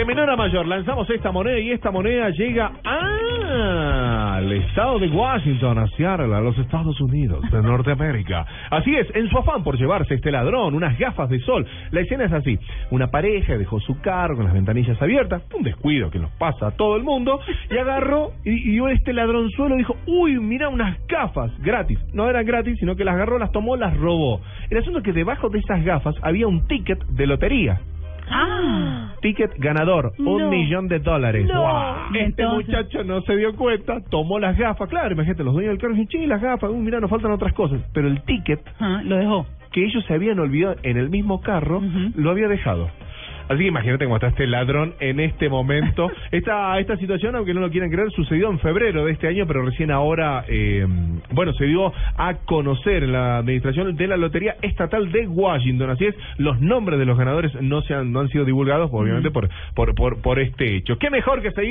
De menor a mayor, lanzamos esta moneda y esta moneda llega al estado de Washington, a Seattle, a los Estados Unidos de Norteamérica. Así es, en su afán por llevarse este ladrón unas gafas de sol. La escena es así: una pareja dejó su carro con las ventanillas abiertas, un descuido que nos pasa a todo el mundo, y agarró y, y este ladronzuelo dijo: Uy, mira unas gafas gratis. No eran gratis, sino que las agarró, las tomó, las robó. El asunto es que debajo de esas gafas había un ticket de lotería. Ah. Ticket ganador, un millón de dólares. No. Este Entonces- muchacho no se dio cuenta, tomó las gafas. Claro, imagínate, los dueños del carro dicen, che, las gafas, uh, mira, nos faltan otras cosas. Pero el ticket Ah, lo dejó. que ellos se habían olvidado en el mismo carro, lo había dejado. Así que imagínate cómo está este ladrón en este momento. Esta, esta situación, aunque no lo quieran creer, sucedió en febrero de este año, pero recién ahora, eh, bueno, se dio a conocer la administración de la Lotería Estatal de Washington. Así es, los nombres de los ganadores no, se han, no han sido divulgados, obviamente, por, por, por, por este hecho. ¿Qué mejor que seguir?